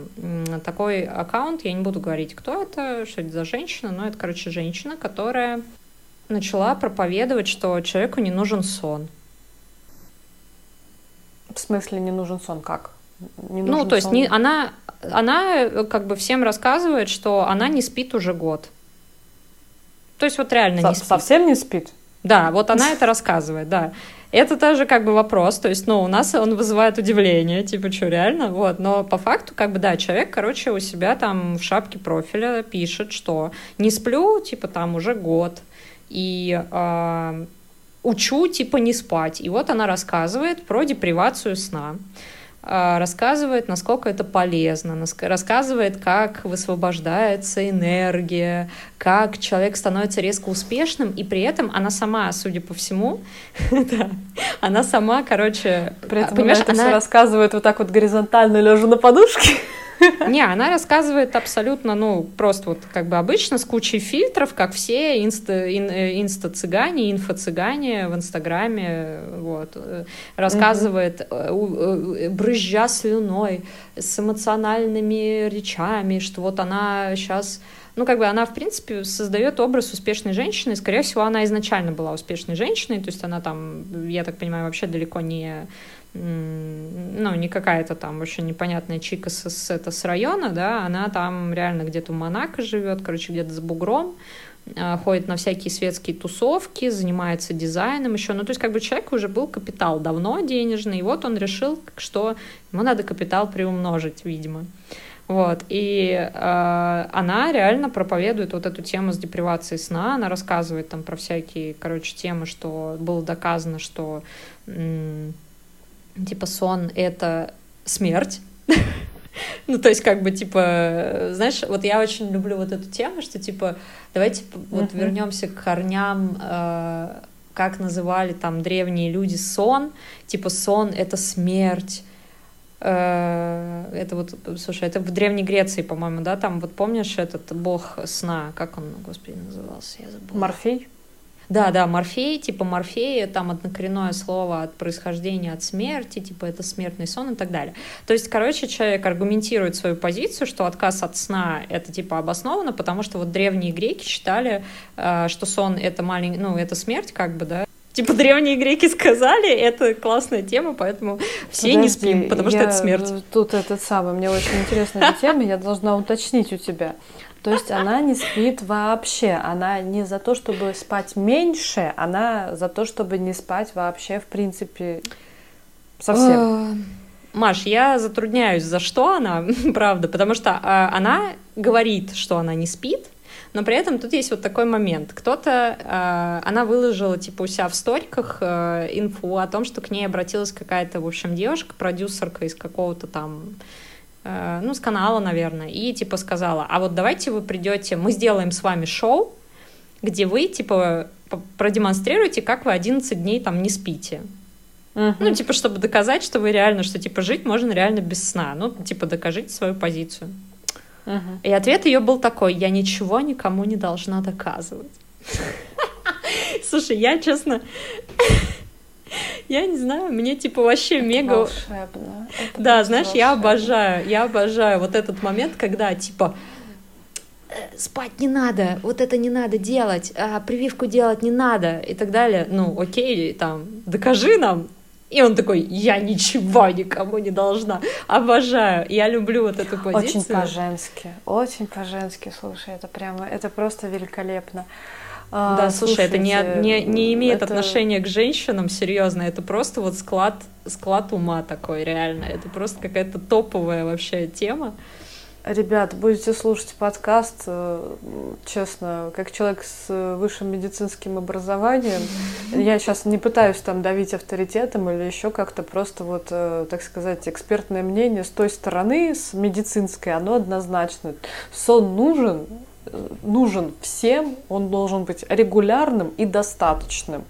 такой аккаунт, я не буду говорить, кто это, что это за женщина, но это, короче, женщина, которая начала проповедовать, что человеку не нужен сон. В смысле не нужен сон? Как? Не ну, то есть сон? не, она, она как бы всем рассказывает, что она не спит уже год. То есть вот реально Со- не спит. Совсем не спит? Да, вот она это рассказывает, да. Это тоже как бы вопрос, то есть, ну, у нас он вызывает удивление, типа, что, реально? Вот, но по факту, как бы, да, человек, короче, у себя там в шапке профиля пишет, что не сплю, типа, там уже год, и э, учу, типа, не спать. И вот она рассказывает про депривацию сна. А, рассказывает, насколько это полезно, рассказывает, как высвобождается энергия, как человек становится резко успешным, и при этом она сама, судя по всему, да, она сама, короче, при этом понимаешь, она это она... все рассказывает вот так вот горизонтально лежа на подушке. Не, она рассказывает абсолютно, ну, просто вот как бы обычно с кучей фильтров, как все инста, ин, э, инста-цыгане, инфо-цыгане в Инстаграме, вот. Э, рассказывает, угу. брызжа слюной, с эмоциональными речами, что вот она сейчас ну, как бы она, в принципе, создает образ успешной женщины. Скорее всего, она изначально была успешной женщиной, то есть она там, я так понимаю, вообще далеко не ну, не какая-то там вообще непонятная чика с, с, это, с района, да, она там реально где-то в Монако живет, короче, где-то с бугром, а, ходит на всякие светские тусовки, занимается дизайном еще. Ну, то есть, как бы человек уже был капитал давно денежный, и вот он решил, что ему надо капитал приумножить, видимо. Вот, и э, она реально проповедует вот эту тему с депривацией сна, она рассказывает там про всякие, короче, темы, что было доказано, что типа сон — это смерть. Ну, то есть, как бы, типа, знаешь, вот я очень люблю вот эту тему, что, типа, давайте вот вернемся к корням, э, как называли там древние люди сон, типа, сон — это смерть, э, это вот, слушай, это в Древней Греции, по-моему, да, там, вот помнишь этот бог сна, как он, господи, назывался, я забыла. Морфей? Да, да, морфей, типа морфея, там однокоренное слово от происхождения от смерти, типа это смертный сон и так далее. То есть, короче, человек аргументирует свою позицию, что отказ от сна это типа обосновано, потому что вот древние греки считали, э, что сон это маленький, ну это смерть как бы, да, Типа древние греки сказали, это классная тема, поэтому все Подожди, не спим, потому что это смерть. Тут этот самый, мне очень интересная тема, я должна уточнить у тебя. То есть она не спит вообще. Она не за то, чтобы спать меньше, она за то, чтобы не спать вообще, в принципе, совсем. Маш, я затрудняюсь, за что она, правда, потому что э, она говорит, что она не спит, но при этом тут есть вот такой момент. Кто-то, э, она выложила, типа, у себя в сториках э, инфу о том, что к ней обратилась какая-то, в общем, девушка, продюсерка из какого-то там Э, ну, с канала, наверное, и типа сказала, а вот давайте вы придете, мы сделаем с вами шоу, где вы типа продемонстрируете, как вы 11 дней там не спите. Uh-huh. Ну, типа, чтобы доказать, что вы реально, что типа жить можно реально без сна. Ну, типа, докажите свою позицию. Uh-huh. И ответ ее был такой: я ничего никому не должна доказывать. Слушай, я честно. Я не знаю, мне типа вообще это мега... Волшебно. Это да, знаешь, волшебно. я обожаю, я обожаю вот этот момент, когда типа «Э, спать не надо, вот это не надо делать, а прививку делать не надо и так далее. Ну, окей, там, докажи нам. И он такой, я ничего никому не должна. Обожаю. Я люблю вот эту позицию. Очень по-женски. Очень по-женски, слушай, это прямо, это просто великолепно. А, да, слушай, это не, не, не имеет это... отношения к женщинам, серьезно, это просто вот склад, склад ума такой, реально. Это просто какая-то топовая вообще тема. Ребят, будете слушать подкаст, э, честно, как человек с высшим медицинским образованием, я сейчас не пытаюсь там давить авторитетом или еще как-то, просто вот, э, так сказать, экспертное мнение с той стороны, с медицинской, оно однозначно. Сон нужен, нужен всем, он должен быть регулярным и достаточным.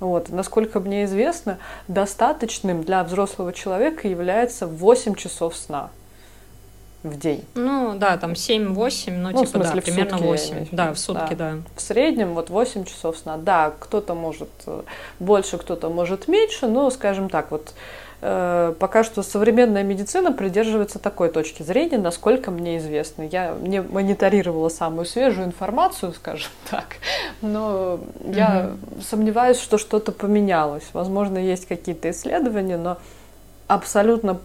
Вот. Насколько мне известно, достаточным для взрослого человека является 8 часов сна в день. Ну, да, там 7-8, ну, ну, типа, смысле, да, примерно сутки, 8. Да, в сутки, да. да. В среднем вот 8 часов сна. Да, кто-то может э, больше, кто-то может меньше, но, скажем так, вот пока что современная медицина придерживается такой точки зрения, насколько мне известно. Я не мониторировала самую свежую информацию, скажем так, но угу. я сомневаюсь, что что-то поменялось. Возможно, есть какие-то исследования, но абсолютно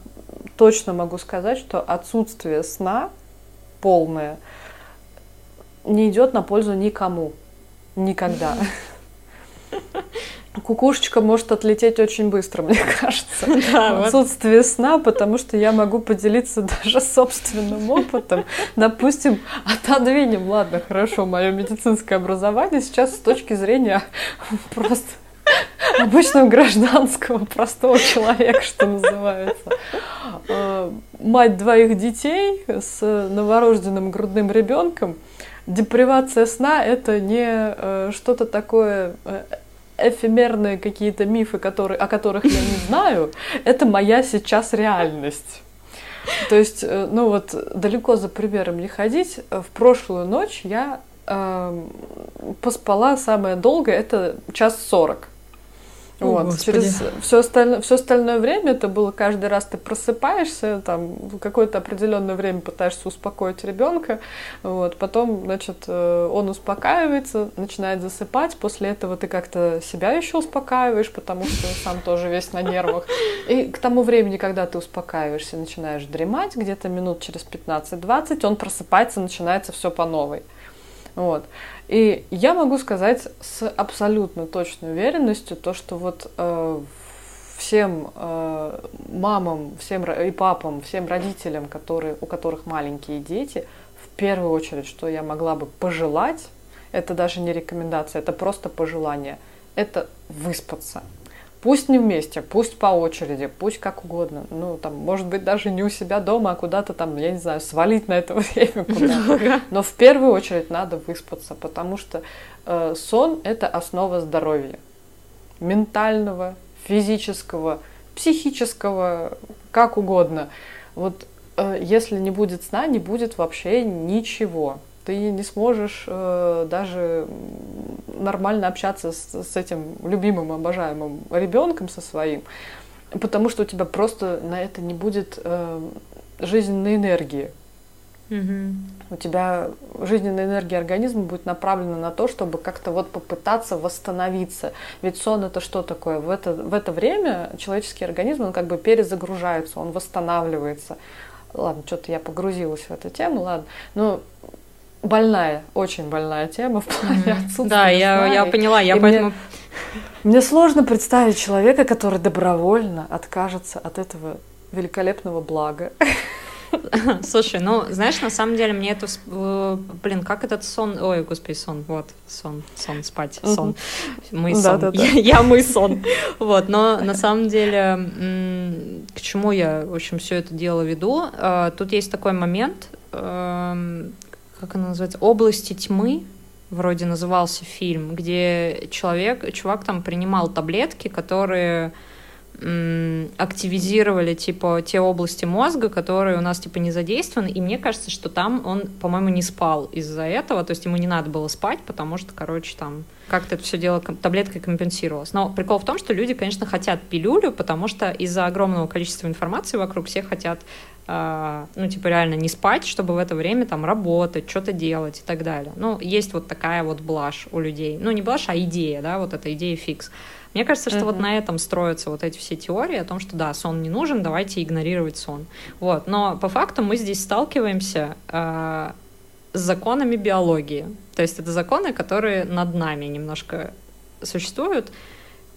точно могу сказать, что отсутствие сна полное не идет на пользу никому. Никогда. Кукушечка может отлететь очень быстро, мне кажется. Да, Отсутствие вот. сна, потому что я могу поделиться даже собственным опытом. Допустим, отодвинем, ладно, хорошо, мое медицинское образование сейчас с точки зрения просто обычного гражданского, простого человека, что называется. А, мать двоих детей с новорожденным грудным ребенком. Депривация сна – это не э, что-то такое э, эфемерные какие-то мифы, которые, о которых я не знаю, это моя сейчас реальность. То есть, э, ну вот, далеко за примером не ходить. В прошлую ночь я э, поспала самое долгое, это час сорок. О, вот. Господи. Через все остальное, все остальное время это было каждый раз ты просыпаешься, там какое-то определенное время пытаешься успокоить ребенка, вот, потом, значит, э, он успокаивается, начинает засыпать, после этого ты как-то себя еще успокаиваешь, потому что сам тоже весь на нервах. И к тому времени, когда ты успокаиваешься, начинаешь дремать, где-то минут через 15-20, он просыпается, начинается все по новой. Вот. И я могу сказать с абсолютно точной уверенностью то, что вот э, всем э, мамам, всем и папам, всем родителям, которые, у которых маленькие дети, в первую очередь, что я могла бы пожелать, это даже не рекомендация, это просто пожелание, это выспаться. Пусть не вместе, пусть по очереди, пусть как угодно. Ну, там, может быть, даже не у себя дома, а куда-то там, я не знаю, свалить на это время куда-то. Но в первую очередь надо выспаться, потому что э, сон – это основа здоровья. Ментального, физического, психического, как угодно. Вот э, если не будет сна, не будет вообще ничего ты не сможешь э, даже нормально общаться с, с этим любимым, обожаемым ребенком со своим, потому что у тебя просто на это не будет э, жизненной энергии. Угу. У тебя жизненная энергия организма будет направлена на то, чтобы как-то вот попытаться восстановиться. Ведь сон это что такое? В это, в это время человеческий организм, он как бы перезагружается, он восстанавливается. Ладно, что-то я погрузилась в эту тему, ладно. Но больная, очень больная тема в плане mm-hmm. отсутствия Да, я, я поняла, я и поэтому... Мне, мне сложно представить человека, который добровольно откажется от этого великолепного блага. Слушай, ну, знаешь, на самом деле мне это... Э, блин, как этот сон... Ой, господи, сон, вот, сон, сон, спать, сон. Мы сон. Да, да, да. Я, мы сон. Вот, но на самом деле, к чему я, в общем, все это дело веду? Э, тут есть такой момент, эм, как она называется, области тьмы, вроде назывался фильм, где человек, чувак там принимал таблетки, которые активизировали типа те области мозга, которые у нас типа не задействованы, и мне кажется, что там он, по-моему, не спал из-за этого, то есть ему не надо было спать, потому что, короче, там как-то это все дело таблеткой компенсировалось. Но прикол в том, что люди, конечно, хотят пилюлю, потому что из-за огромного количества информации вокруг все хотят а, ну, типа, реально не спать, чтобы в это время там работать, что-то делать и так далее. Ну, есть вот такая вот блажь у людей. Ну, не блажь, а идея, да, вот эта идея фикс. Мне кажется, что uh-huh. вот на этом строятся вот эти все теории о том, что да, сон не нужен, давайте игнорировать сон. Вот. Но по факту мы здесь сталкиваемся э, с законами биологии. То есть это законы, которые над нами немножко существуют.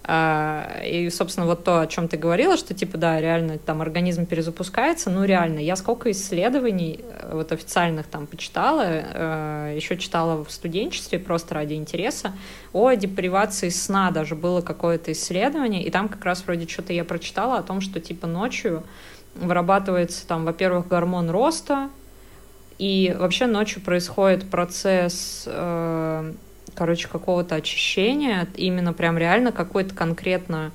А, и, собственно, вот то, о чем ты говорила, что, типа, да, реально там организм перезапускается, ну, реально, я сколько исследований э, вот официальных там почитала, э, еще читала в студенчестве просто ради интереса, о депривации сна даже было какое-то исследование, и там как раз вроде что-то я прочитала о том, что, типа, ночью вырабатывается там, во-первых, гормон роста, и вообще ночью происходит процесс э, короче, какого-то очищения, именно прям реально какой-то конкретно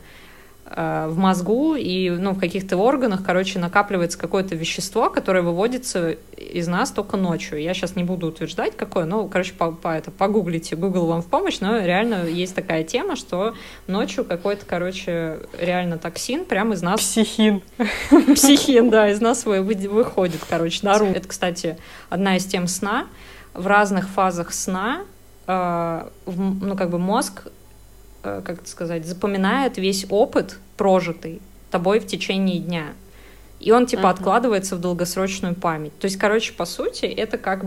э, в мозгу и ну, в каких-то органах, короче, накапливается какое-то вещество, которое выводится из нас только ночью. Я сейчас не буду утверждать, какое, но, короче, по, по это, погуглите, Google вам в помощь, но реально есть такая тема, что ночью какой-то, короче, реально токсин прямо из нас... Психин. Психин, да, из нас выходит, короче, наружу. Это, кстати, одна из тем сна. В разных фазах сна ну, как бы мозг, э, как это сказать, запоминает весь опыт прожитый тобой в течение дня. И он типа uh-huh. откладывается в долгосрочную память. То есть, короче, по сути, это как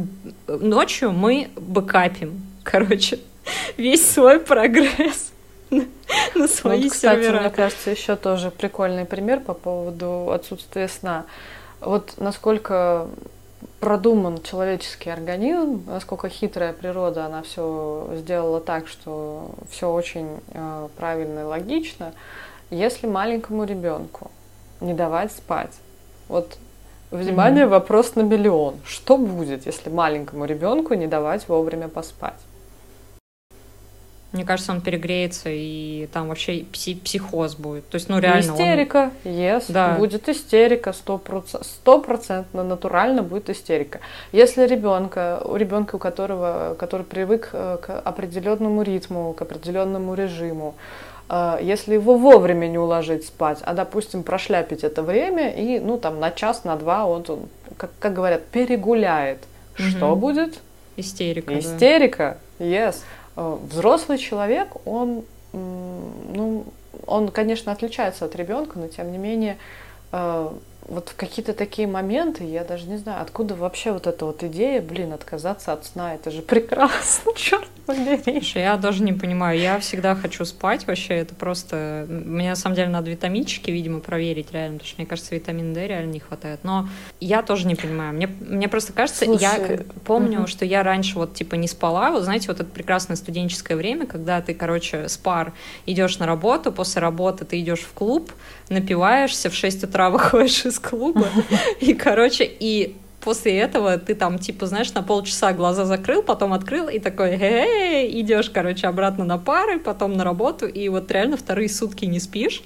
ночью мы бэкапим, короче, весь свой прогресс на свои вот, кстати, сервера. мне кажется, еще тоже прикольный пример по поводу отсутствия сна. Вот насколько продуман человеческий организм, насколько хитрая природа, она все сделала так, что все очень э, правильно и логично. Если маленькому ребенку не давать спать, вот внимание, mm-hmm. вопрос на миллион. Что будет, если маленькому ребенку не давать вовремя поспать? Мне кажется, он перегреется, и там вообще психоз будет. То есть, ну, реально Истерика, он... yes. Да. Будет истерика, стопроцентно натурально будет истерика. Если ребенка, у ребенка, у которого, который привык э, к определенному ритму, к определенному режиму, э, если его вовремя не уложить спать, а, допустим, прошляпить это время, и, ну, там, на час, на два, вот он, как, как говорят, перегуляет, угу. что будет? Истерика. Истерика, да. yes. Э, взрослый человек, он, ну, он, конечно, отличается от ребенка, но тем не менее э, вот в какие-то такие моменты, я даже не знаю, откуда вообще вот эта вот идея, блин, отказаться от сна, это же прекрасно, черт побери. Я даже не понимаю, я всегда хочу спать вообще, это просто, мне на самом деле надо витаминчики, видимо, проверить реально, потому что мне кажется, витамин D реально не хватает, но я тоже не понимаю, мне, мне просто кажется, Слушай, я помню, угу. что я раньше вот типа не спала, вот знаете, вот это прекрасное студенческое время, когда ты, короче, с пар идешь на работу, после работы ты идешь в клуб, напиваешься, в 6 утра выходишь из клуба, и, короче, и после этого ты там, типа, знаешь, на полчаса глаза закрыл, потом открыл, и такой, эй, идешь, короче, обратно на пары, потом на работу, и вот реально вторые сутки не спишь.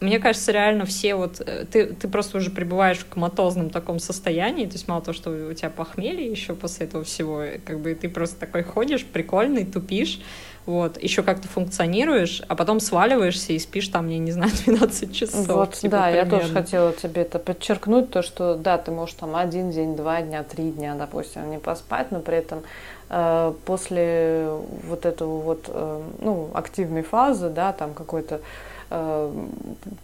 Мне кажется, реально все вот... Э, ты, ты просто уже пребываешь в коматозном таком состоянии, то есть мало того, что у тебя похмелье еще после этого всего, как бы ты просто такой ходишь, прикольный, тупишь, вот, еще как-то функционируешь, а потом сваливаешься и спишь там, я не знаю, 12 часов. Вот, типа, да, примерно. я тоже хотела тебе это подчеркнуть, то, что, да, ты можешь там один день, два дня, три дня, допустим, не поспать, но при этом э, после вот этого вот, э, ну, активной фазы, да, там какой-то э,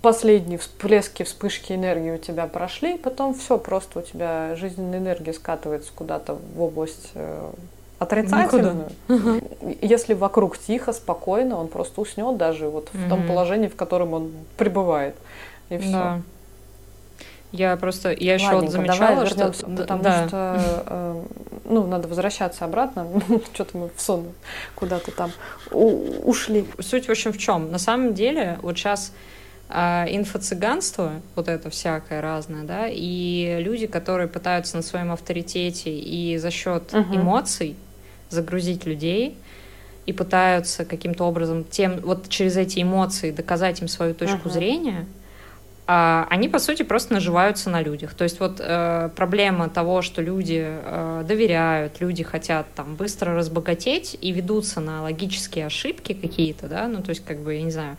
последние всплески, вспышки энергии у тебя прошли, потом все, просто у тебя жизненная энергия скатывается куда-то в область э, отрицательную. Никуда. Если вокруг тихо, спокойно, он просто уснет даже вот в том положении, в котором он пребывает. И все. Да. Я просто, я еще вот замечала, что... Потому да. что, э, ну, надо возвращаться обратно. Что-то мы в сон куда-то там ушли. Суть, в общем, в чем? На самом деле, вот сейчас а инфо-цыганство, вот это всякое разное, да, и люди, которые пытаются на своем авторитете и за счет uh-huh. эмоций загрузить людей и пытаются каким-то образом тем вот через эти эмоции доказать им свою точку uh-huh. зрения, а, они по сути просто наживаются на людях. То есть вот э, проблема того, что люди э, доверяют, люди хотят там быстро разбогатеть и ведутся на логические ошибки какие-то, да, ну то есть как бы я не знаю,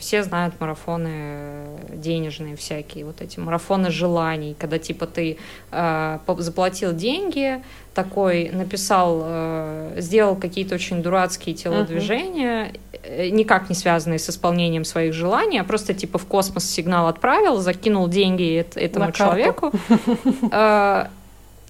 все знают марафоны денежные всякие, вот эти марафоны желаний, когда типа ты э, заплатил деньги, такой написал, э, сделал какие-то очень дурацкие телодвижения, uh-huh. никак не связанные с исполнением своих желаний, а просто типа в космос сигнал отправил, закинул деньги этому человеку.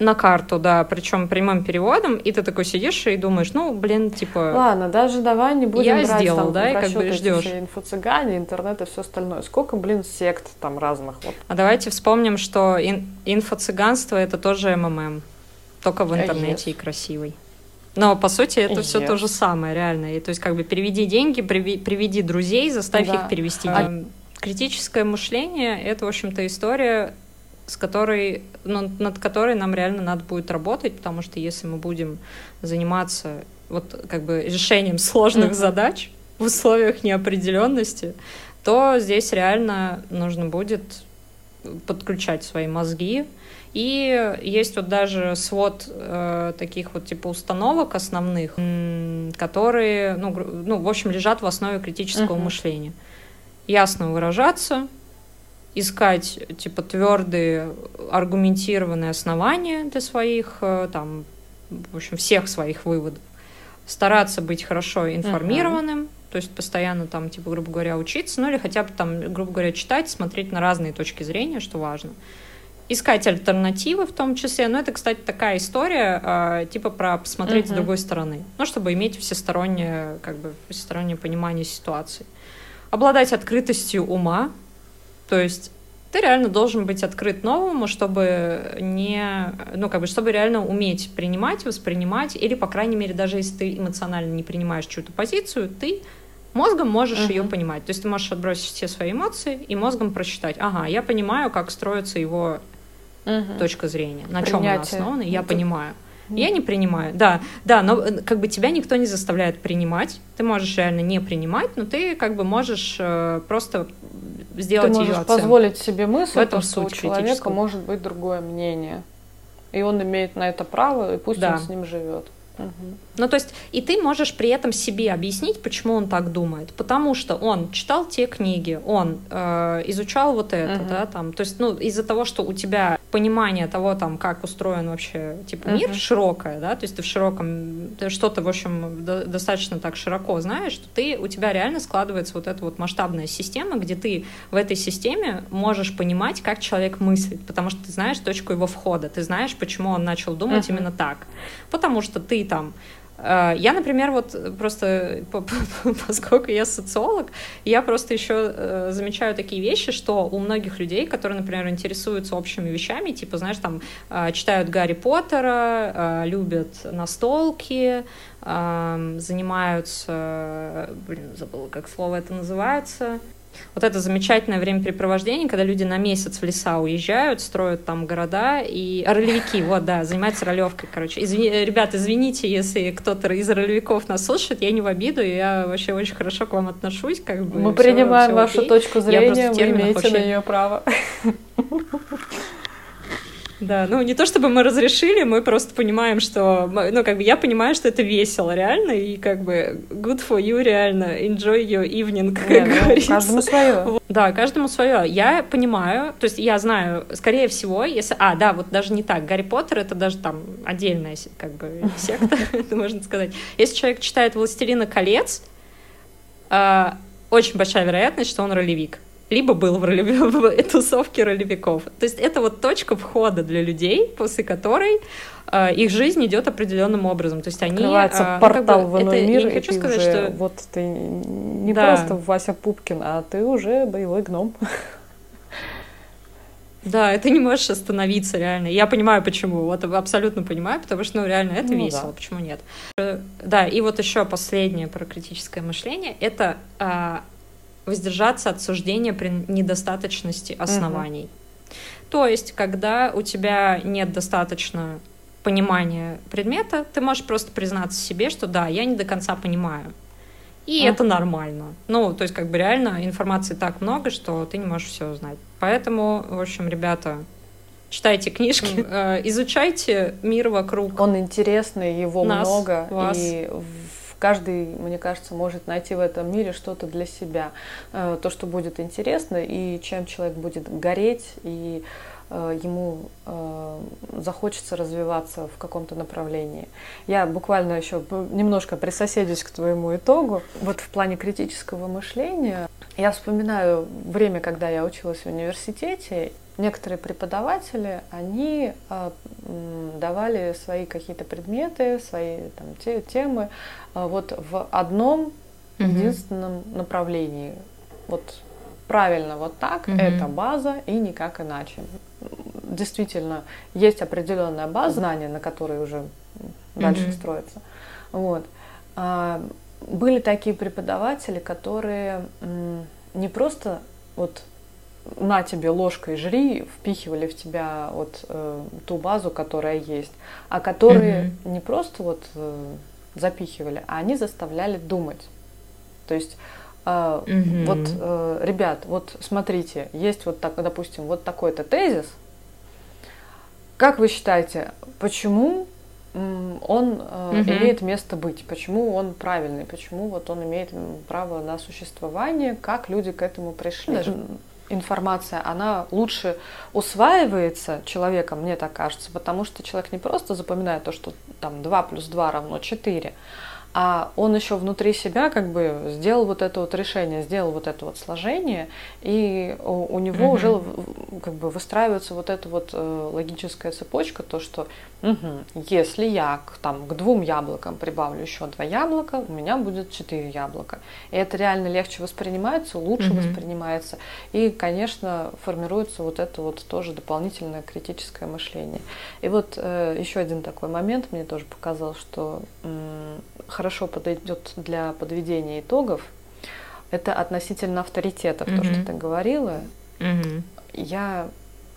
На карту, да, причем прямым переводом, и ты такой сидишь и думаешь, ну, блин, типа... Ладно, даже давай не будем я брать сделал, там, да, и как бы ждешь. инфо-цыгане, интернет и все остальное. Сколько, блин, сект там разных вот. А давайте вспомним, что ин- инфо-цыганство это тоже МММ только в интернете yes. и красивый. Но по сути это yes. все то же самое, реально. И, то есть как бы переведи деньги, приведи друзей, заставь да. их перевести. А... Критическое мышление это, в общем-то, история, с которой, ну, над которой нам реально надо будет работать, потому что если мы будем заниматься вот как бы решением сложных mm-hmm. задач в условиях неопределенности, то здесь реально нужно будет подключать свои мозги, и есть вот даже свод э, таких вот типа установок основных, которые, ну, ну, в общем, лежат в основе критического uh-huh. мышления. Ясно выражаться, искать типа твердые аргументированные основания для своих, э, там, в общем, всех своих выводов, стараться быть хорошо информированным, uh-huh. то есть постоянно там, типа, грубо говоря, учиться, ну или хотя бы там, грубо говоря, читать, смотреть на разные точки зрения, что важно. Искать альтернативы в том числе. Но это, кстати, такая история, э, типа про посмотреть uh-huh. с другой стороны. Ну, чтобы иметь всестороннее, как бы, всестороннее понимание ситуации. Обладать открытостью ума, то есть ты реально должен быть открыт новому, чтобы не, ну, как бы, чтобы реально уметь принимать, воспринимать, или, по крайней мере, даже если ты эмоционально не принимаешь чью-то позицию, ты мозгом можешь uh-huh. ее понимать. То есть ты можешь отбросить все свои эмоции и мозгом прочитать, ага, я понимаю, как строится его uh-huh. точка зрения, на Принятие. чем она основана, я понимаю. Я не принимаю, да, да, но э, как бы тебя никто не заставляет принимать. Ты можешь реально не принимать, но ты как бы можешь э, просто сделать ты можешь ее позволить себе мысль, в этом что у человека может быть другое мнение. И он имеет на это право, и пусть да. он с ним живет. Угу. Ну, то есть, и ты можешь при этом себе объяснить, почему он так думает. Потому что он читал те книги, он э, изучал вот это, угу. да, там. То есть, ну, из-за того, что у тебя понимание того, там, как устроен вообще, типа, мир широкое, да, то есть ты в широком, ты что-то, в общем, до, достаточно так широко знаешь, что ты, у тебя реально складывается вот эта вот масштабная система, где ты в этой системе можешь понимать, как человек мыслит, потому что ты знаешь точку его входа, ты знаешь, почему он начал думать угу. именно так. Потому что ты там я, например, вот просто, поскольку я социолог, я просто еще э, замечаю такие вещи, что у многих людей, которые, например, интересуются общими вещами, типа, знаешь, там, э, читают Гарри Поттера, любят настолки, занимаются, блин, забыла, как слово это называется, вот это замечательное времяпрепровождение, когда люди на месяц в леса уезжают, строят там города, и ролевики, вот, да, занимаются ролевкой, короче. Извини, ребят, извините, если кто-то из ролевиков нас слушает, я не в обиду, я вообще очень хорошо к вам отношусь, как бы. Мы принимаем все вашу точку зрения, вы имеете на нее право. Да, ну не то чтобы мы разрешили, мы просто понимаем, что, ну как бы я понимаю, что это весело реально, и как бы good for you реально, enjoy your evening, как Не, ну, говорится. каждому свое. Да, каждому свое. Я понимаю, то есть я знаю, скорее всего, если... А, да, вот даже не так. Гарри Поттер — это даже там отдельная как бы секта, это можно сказать. Если человек читает «Властелина колец», а, очень большая вероятность, что он ролевик либо был в, ролеве, в тусовке ролевиков. То есть это вот точка входа для людей, после которой э, их жизнь идет определенным образом. То есть они... Открывается э, портал ну, как бы, в иной это, мир, я не хочу сказать, уже, что... Вот ты не да. просто Вася Пупкин, а ты уже боевой гном. Да, это не можешь остановиться реально. Я понимаю, почему. Вот абсолютно понимаю, потому что, ну, реально, это ну, весело. Да. Почему нет? Э, да, и вот еще последнее про критическое мышление. Это а, воздержаться от суждения при недостаточности оснований. Угу. То есть, когда у тебя нет достаточно понимания предмета, ты можешь просто признаться себе, что да, я не до конца понимаю. И uh это нормально. Ну, то есть, как бы реально информации так много, что ты не можешь все знать. Поэтому, в общем, ребята, читайте книжки, mm. изучайте мир вокруг. Он интересный, его Нас, много, вас. и каждый, мне кажется, может найти в этом мире что-то для себя, э, то, что будет интересно, и чем человек будет гореть, и э, ему э, захочется развиваться в каком-то направлении. Я буквально еще немножко присоседюсь к твоему итогу. Вот в плане критического мышления я вспоминаю время, когда я училась в университете, некоторые преподаватели, они э, давали свои какие-то предметы, свои там, те, темы э, вот в одном единственном направлении. Вот правильно вот так, угу. это база и никак иначе. Действительно, есть определенная база знания, на которой уже дальше угу. строится. Вот. А, были такие преподаватели, которые не просто вот на тебе ложкой жри, впихивали в тебя вот э, ту базу, которая есть, а которые mm-hmm. не просто вот э, запихивали, а они заставляли думать. То есть э, mm-hmm. вот, э, ребят, вот смотрите, есть вот так, допустим, вот такой-то тезис. Как вы считаете, почему он э, угу. имеет место быть, почему он правильный, почему вот он имеет право на существование, как люди к этому пришли. Даже информация, она лучше усваивается человеком, мне так кажется, потому что человек не просто запоминает то, что там 2 плюс 2 равно 4, а он еще внутри себя как бы сделал вот это вот решение, сделал вот это вот сложение, и у, у него угу. уже как бы выстраивается вот эта вот э, логическая цепочка, то что угу, если я к, там, к двум яблокам прибавлю еще два яблока, у меня будет четыре яблока. И это реально легче воспринимается, лучше угу. воспринимается, и, конечно, формируется вот это вот тоже дополнительное критическое мышление. И вот э, еще один такой момент мне тоже показал, что м, хорошо подойдет для подведения итогов, это относительно авторитетов, mm-hmm. то, что ты говорила. Mm-hmm. Я,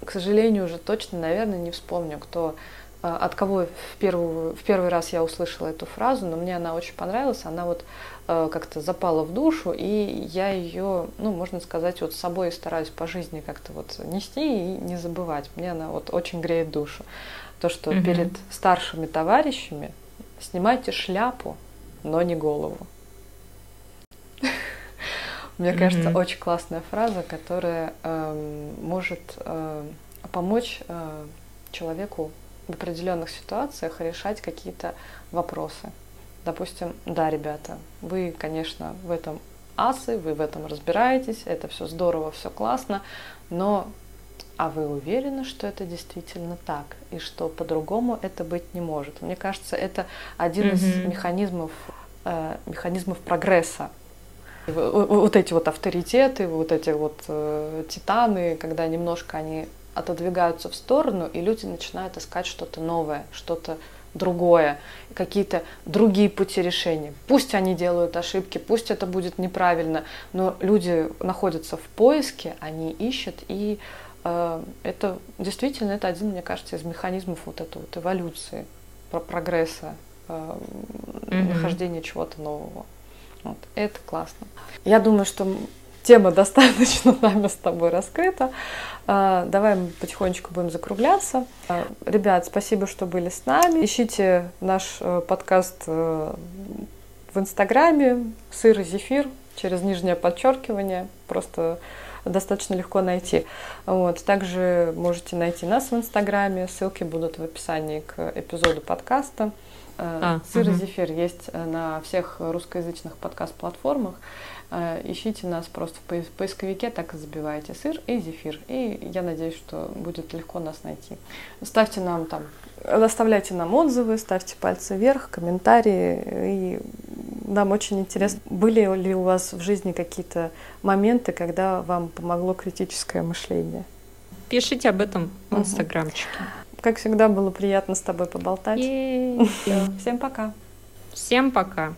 к сожалению, уже точно, наверное, не вспомню, кто а, от кого в, первую, в первый раз я услышала эту фразу, но мне она очень понравилась, она вот э, как-то запала в душу, и я ее, ну, можно сказать, вот с собой стараюсь по жизни как-то вот нести и не забывать. Мне она вот очень греет душу. То, что mm-hmm. перед старшими товарищами снимайте шляпу, но не голову. Мне кажется, очень классная фраза, которая эм, может э, помочь э, человеку в определенных ситуациях решать какие-то вопросы. Допустим, да, ребята, вы, конечно, в этом асы, вы в этом разбираетесь, это все здорово, все классно, но а вы уверены, что это действительно так, и что по-другому это быть не может? Мне кажется, это один mm-hmm. из механизмов, э, механизмов прогресса. Вот эти вот авторитеты, вот эти вот э, титаны, когда немножко они отодвигаются в сторону, и люди начинают искать что-то новое, что-то другое, какие-то другие пути решения. Пусть они делают ошибки, пусть это будет неправильно, но люди находятся в поиске, они ищут и Э, это действительно это один, мне кажется, из механизмов вот этой вот эволюции, про прогресса, mm-hmm. нахождения чего-то нового. Вот. Это классно. Я думаю, что тема достаточно нами с тобой раскрыта. Э, давай мы потихонечку будем закругляться. Ребят, спасибо, что были с нами. Ищите наш подкаст в Инстаграме «Сыр и зефир» через нижнее подчеркивание. Просто достаточно легко найти. Вот. Также можете найти нас в Инстаграме, ссылки будут в описании к эпизоду подкаста. Э, а, Сыр угу. и зефир есть э, на всех русскоязычных подкаст-платформах. Э, ищите нас просто в поисковике, так и забивайте сыр и зефир. И я надеюсь, что будет легко нас найти. Ставьте нам там, оставляйте нам отзывы, ставьте пальцы вверх, комментарии. И нам очень интересно, были ли у вас в жизни какие-то моменты, когда вам помогло критическое мышление? Пишите об этом в инстаграмчике. Как всегда, было приятно с тобой поболтать. Всем пока. Всем пока.